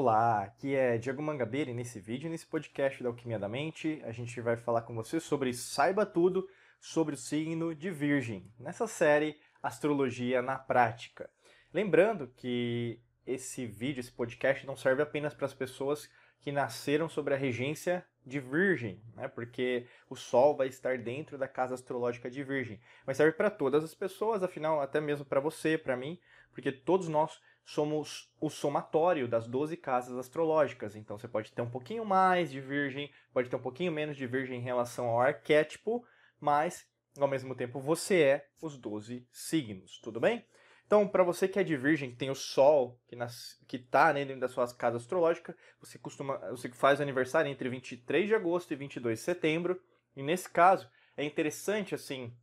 Olá, aqui é Diego Mangabeira e nesse vídeo, nesse podcast da Alquimia da Mente, a gente vai falar com você sobre Saiba Tudo sobre o signo de Virgem, nessa série Astrologia na Prática. Lembrando que esse vídeo, esse podcast não serve apenas para as pessoas que nasceram sobre a regência de Virgem, né? porque o Sol vai estar dentro da casa astrológica de Virgem. Mas serve para todas as pessoas, afinal, até mesmo para você, para mim, porque todos nós somos o somatório das 12 casas astrológicas. Então você pode ter um pouquinho mais de Virgem, pode ter um pouquinho menos de Virgem em relação ao arquétipo, mas ao mesmo tempo você é os 12 signos, tudo bem? Então, para você que é de Virgem, que tem o Sol, que, nas, que tá né, dentro da sua casa astrológica, você costuma, você faz aniversário entre 23 de agosto e 22 de setembro. E nesse caso, é interessante assim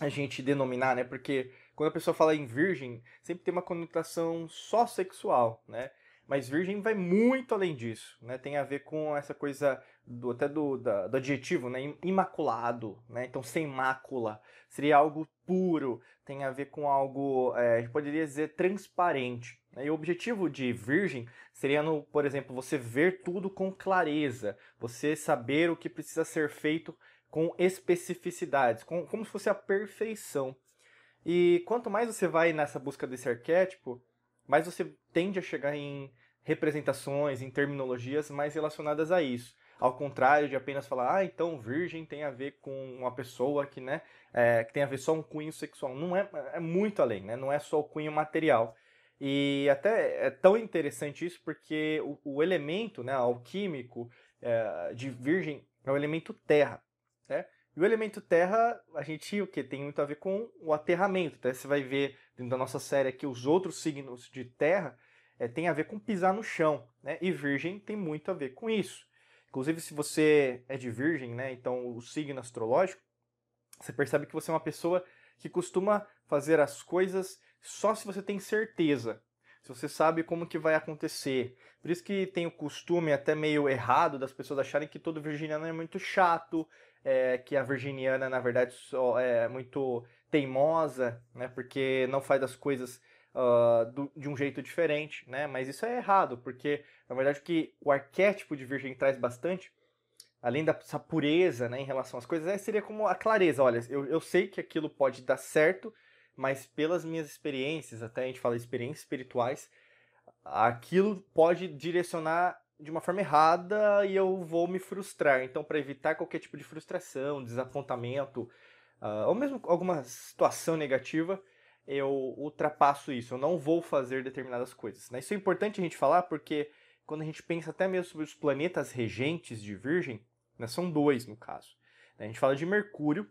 a gente denominar, né? Porque quando a pessoa fala em virgem, sempre tem uma conotação só sexual, né? Mas virgem vai muito além disso, né? Tem a ver com essa coisa do até do, da, do adjetivo, né? Imaculado, né? Então sem mácula seria algo puro, tem a ver com algo, é, a gente poderia dizer transparente. Né? E o objetivo de virgem seria, no, por exemplo, você ver tudo com clareza, você saber o que precisa ser feito com especificidades, com, como se fosse a perfeição. E quanto mais você vai nessa busca desse arquétipo, mais você tende a chegar em representações, em terminologias mais relacionadas a isso. Ao contrário de apenas falar, ah, então virgem tem a ver com uma pessoa que, né, é, que tem a ver só um cunho sexual. Não é, é muito além, né? Não é só o cunho material. E até é tão interessante isso porque o, o elemento, né, alquímico é, de virgem é o elemento terra, né? E o elemento terra, a gente o que tem muito a ver com o aterramento. Até você vai ver dentro da nossa série aqui os outros signos de terra é, tem a ver com pisar no chão, né? E virgem tem muito a ver com isso. Inclusive, se você é de virgem, né? Então o signo astrológico, você percebe que você é uma pessoa que costuma fazer as coisas só se você tem certeza, se você sabe como que vai acontecer. Por isso que tem o costume até meio errado das pessoas acharem que todo virginiano é muito chato, é, que a virginiana, na verdade, só é muito teimosa, né? Porque não faz as coisas uh, do, de um jeito diferente, né? Mas isso é errado, porque, na verdade, o que o arquétipo de virgem traz bastante, além dessa pureza né, em relação às coisas, é, seria como a clareza. Olha, eu, eu sei que aquilo pode dar certo, mas pelas minhas experiências, até a gente fala experiências espirituais, aquilo pode direcionar de uma forma errada e eu vou me frustrar. Então, para evitar qualquer tipo de frustração, desapontamento, uh, ou mesmo alguma situação negativa, eu ultrapasso isso. Eu não vou fazer determinadas coisas. Né? Isso é importante a gente falar porque quando a gente pensa até mesmo sobre os planetas regentes de Virgem, né, são dois no caso. A gente fala de Mercúrio.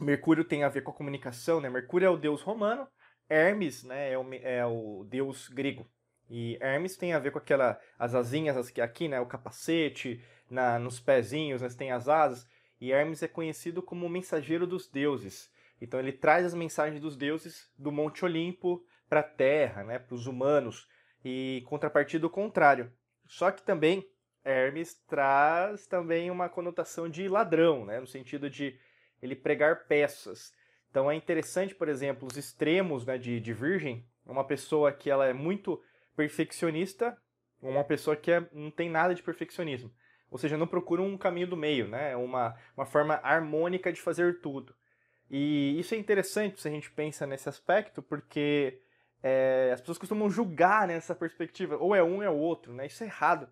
Mercúrio tem a ver com a comunicação, né? Mercúrio é o deus romano, Hermes né, é, o, é o deus grego. E Hermes tem a ver com aquela as asinhas aqui, né, o capacete, na, nos pezinhos, né, tem as asas. E Hermes é conhecido como o mensageiro dos deuses. Então ele traz as mensagens dos deuses do Monte Olimpo para a Terra, né, para os humanos. E contrapartida o contrário. Só que também Hermes traz também uma conotação de ladrão, né, no sentido de ele pregar peças. Então é interessante, por exemplo, os extremos né, de, de Virgem, uma pessoa que ela é muito perfeccionista uma pessoa que é, não tem nada de perfeccionismo. Ou seja, não procura um caminho do meio, né? uma, uma forma harmônica de fazer tudo. E isso é interessante se a gente pensa nesse aspecto, porque é, as pessoas costumam julgar nessa perspectiva, ou é um ou é o outro, né? Isso é errado.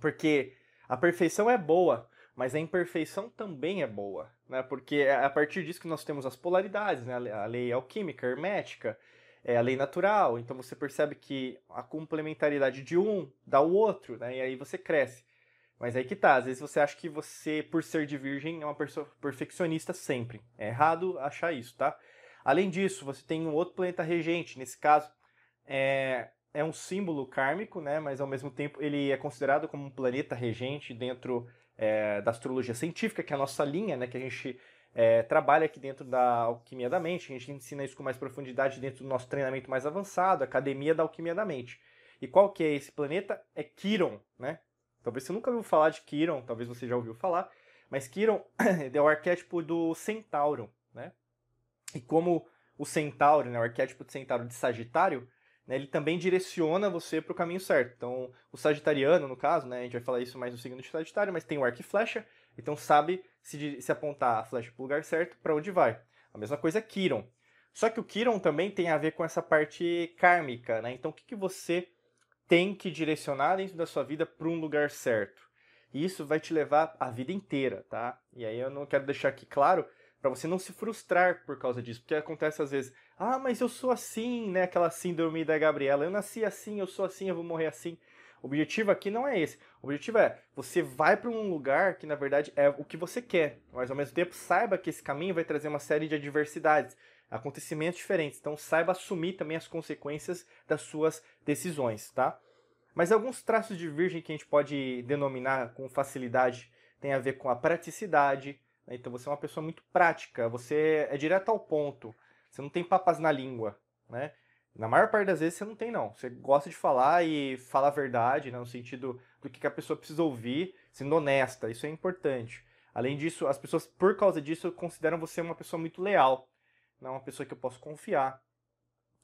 Porque a perfeição é boa, mas a imperfeição também é boa, né? Porque é a partir disso que nós temos as polaridades, né? A lei alquímica, hermética, é a lei natural. Então você percebe que a complementaridade de um dá o outro, né? E aí você cresce. Mas aí que tá, às vezes você acha que você, por ser de virgem, é uma pessoa perfeccionista sempre. É errado achar isso, tá? Além disso, você tem um outro planeta regente, nesse caso, é, é um símbolo kármico, né? Mas ao mesmo tempo ele é considerado como um planeta regente dentro é, da astrologia científica, que é a nossa linha, né? Que a gente é, trabalha aqui dentro da Alquimia da Mente. A gente ensina isso com mais profundidade dentro do nosso treinamento mais avançado, Academia da Alquimia da Mente. E qual que é esse planeta? É Quiron, né? Talvez você nunca ouviu falar de Quiron, talvez você já ouviu falar, mas Quiron é o arquétipo do centauro, né? E como o centauro, né, o arquétipo de centauro de Sagitário, né, ele também direciona você para o caminho certo. Então, o sagitariano, no caso, né, a gente vai falar isso mais no signo de Sagitário, mas tem o arco e flecha, então sabe se, se apontar a flecha para o lugar certo, para onde vai. A mesma coisa é Kiron. Só que o Kiron também tem a ver com essa parte kármica, né? Então, o que, que você tem que direcionar dentro da sua vida para um lugar certo? E isso vai te levar a vida inteira, tá? E aí eu não quero deixar aqui claro para você não se frustrar por causa disso, porque acontece às vezes, ah, mas eu sou assim, né? Aquela síndrome da Gabriela, eu nasci assim, eu sou assim, eu vou morrer assim. O objetivo aqui não é esse. O objetivo é você vai para um lugar que na verdade é o que você quer, mas ao mesmo tempo saiba que esse caminho vai trazer uma série de adversidades, acontecimentos diferentes. Então saiba assumir também as consequências das suas decisões, tá? Mas alguns traços de virgem que a gente pode denominar com facilidade tem a ver com a praticidade. Né? Então você é uma pessoa muito prática, você é direto ao ponto, você não tem papas na língua, né? Na maior parte das vezes você não tem, não. Você gosta de falar e fala a verdade, né, no sentido do que a pessoa precisa ouvir, sendo honesta. Isso é importante. Além disso, as pessoas, por causa disso, consideram você uma pessoa muito leal. Não uma pessoa que eu posso confiar.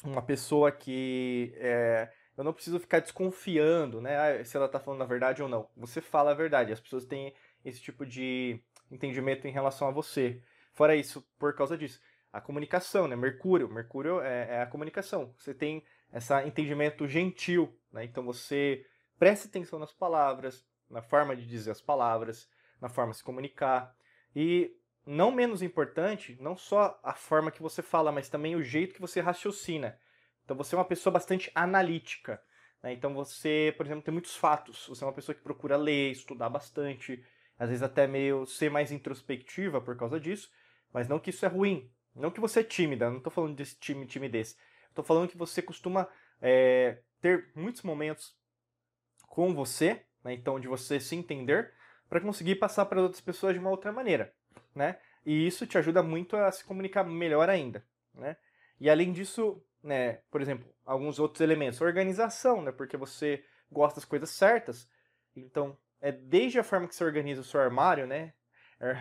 Uma pessoa que é, eu não preciso ficar desconfiando, né? Ah, se ela está falando a verdade ou não. Você fala a verdade. As pessoas têm esse tipo de entendimento em relação a você. Fora isso, por causa disso a comunicação, né? Mercúrio, Mercúrio é, é a comunicação. Você tem esse entendimento gentil, né? Então você presta atenção nas palavras, na forma de dizer as palavras, na forma de se comunicar. E não menos importante, não só a forma que você fala, mas também o jeito que você raciocina. Então você é uma pessoa bastante analítica. Né? Então você, por exemplo, tem muitos fatos. Você é uma pessoa que procura ler, estudar bastante, às vezes até meio ser mais introspectiva por causa disso. Mas não que isso é ruim. Não que você é tímida, não estou falando desse time timidez. Estou falando que você costuma é, ter muitos momentos com você, né, então de você se entender, para conseguir passar para outras pessoas de uma outra maneira, né? E isso te ajuda muito a se comunicar melhor ainda, né? E além disso, né, por exemplo, alguns outros elementos, organização, né? Porque você gosta das coisas certas, então é desde a forma que você organiza o seu armário, né?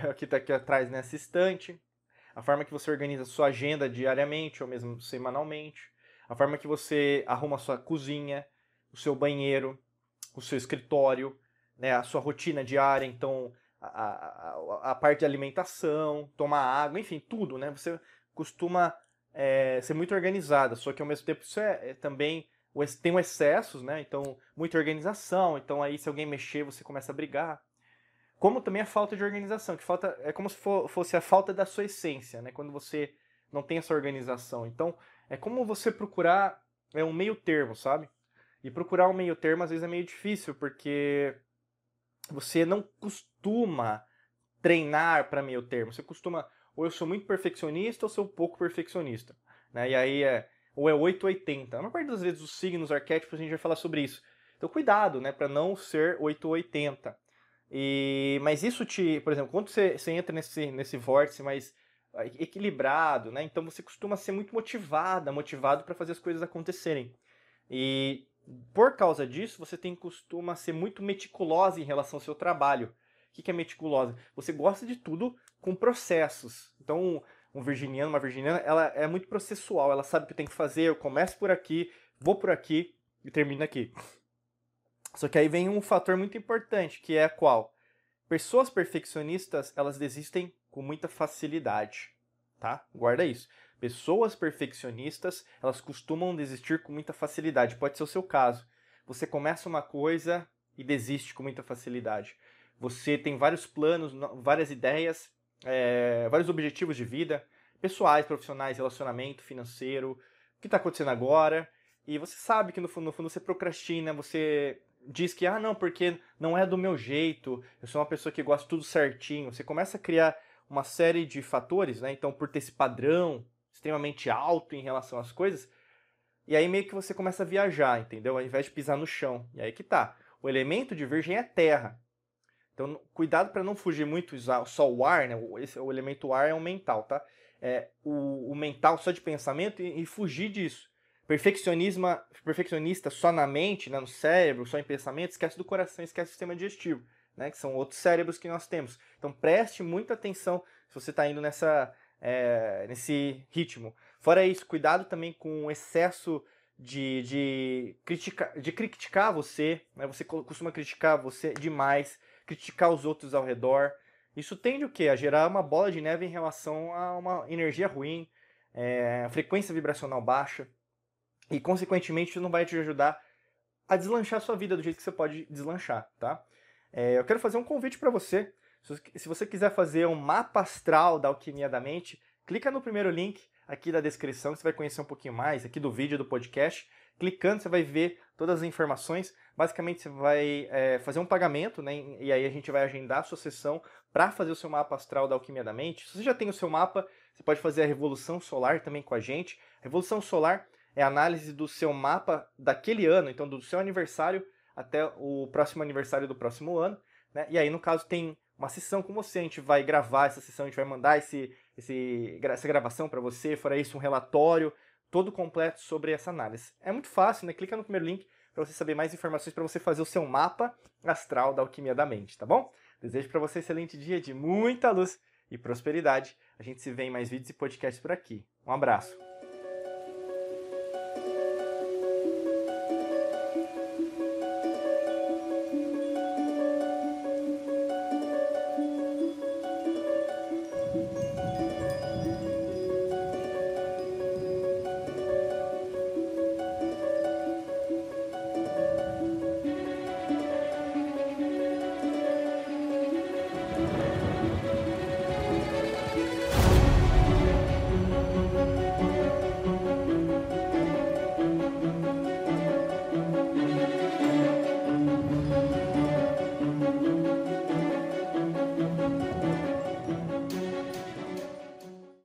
Aqui tá aqui atrás nessa estante, a forma que você organiza sua agenda diariamente ou mesmo semanalmente, a forma que você arruma sua cozinha, o seu banheiro, o seu escritório, né, a sua rotina diária, então a, a, a parte de alimentação, tomar água, enfim, tudo, né? Você costuma é, ser muito organizada, só que ao mesmo tempo isso é, é também tem um excessos, né? Então, muita organização, então aí se alguém mexer, você começa a brigar como também a falta de organização, que falta é como se for, fosse a falta da sua essência, né? Quando você não tem essa organização. Então, é como você procurar é um meio termo, sabe? E procurar um meio termo às vezes é meio difícil, porque você não costuma treinar para meio termo. Você costuma, ou eu sou muito perfeccionista ou sou pouco perfeccionista. Né? E aí é, ou é 880. Na parte das vezes os signos, arquétipos, a gente vai falar sobre isso. Então cuidado, né, para não ser 880. E, mas isso te, por exemplo, quando você, você entra nesse, nesse vórtice mais ah, equilibrado, né? Então você costuma ser muito motivada, motivado para fazer as coisas acontecerem. E por causa disso, você tem costuma ser muito meticulosa em relação ao seu trabalho. O que é meticulosa? Você gosta de tudo com processos. Então, um virginiano, uma virginiana, ela é muito processual. Ela sabe o que tem que fazer. Eu começo por aqui, vou por aqui e termino aqui. Só que aí vem um fator muito importante, que é qual? Pessoas perfeccionistas, elas desistem com muita facilidade, tá? Guarda isso. Pessoas perfeccionistas, elas costumam desistir com muita facilidade. Pode ser o seu caso. Você começa uma coisa e desiste com muita facilidade. Você tem vários planos, várias ideias, é, vários objetivos de vida, pessoais, profissionais, relacionamento, financeiro, o que está acontecendo agora, e você sabe que no fundo, no fundo você procrastina, você diz que, ah, não, porque não é do meu jeito, eu sou uma pessoa que gosta tudo certinho. Você começa a criar uma série de fatores, né? Então, por ter esse padrão extremamente alto em relação às coisas, e aí meio que você começa a viajar, entendeu? Ao invés de pisar no chão. E aí que tá. O elemento de virgem é terra. Então, cuidado para não fugir muito só o ar, né? Esse, o elemento ar é o mental, tá? É, o, o mental só de pensamento e, e fugir disso. Perfeccionismo, perfeccionista só na mente, né, no cérebro, só em pensamento, esquece do coração, esquece do sistema digestivo, né, que são outros cérebros que nós temos. Então preste muita atenção se você está indo nessa, é, nesse ritmo. Fora isso, cuidado também com o excesso de, de, criticar, de criticar você, né? você costuma criticar você demais, criticar os outros ao redor. Isso tende o quê? A gerar uma bola de neve em relação a uma energia ruim, é, frequência vibracional baixa, e consequentemente isso não vai te ajudar a deslanchar a sua vida do jeito que você pode deslanchar, tá? É, eu quero fazer um convite para você. Se você quiser fazer um mapa astral da alquimia da mente, clica no primeiro link aqui da descrição, que você vai conhecer um pouquinho mais, aqui do vídeo do podcast. Clicando, você vai ver todas as informações. Basicamente, você vai é, fazer um pagamento, né? E aí a gente vai agendar a sua sessão para fazer o seu mapa astral da Alquimia da Mente. Se você já tem o seu mapa, você pode fazer a Revolução Solar também com a gente. A Revolução Solar é análise do seu mapa daquele ano, então do seu aniversário até o próximo aniversário do próximo ano. Né? E aí, no caso, tem uma sessão com você. A gente vai gravar essa sessão, a gente vai mandar esse, esse, essa gravação para você, fora isso, um relatório todo completo sobre essa análise. É muito fácil, né? Clica no primeiro link para você saber mais informações para você fazer o seu mapa astral da alquimia da mente, tá bom? Desejo para você um excelente dia de muita luz e prosperidade. A gente se vê em mais vídeos e podcasts por aqui. Um abraço.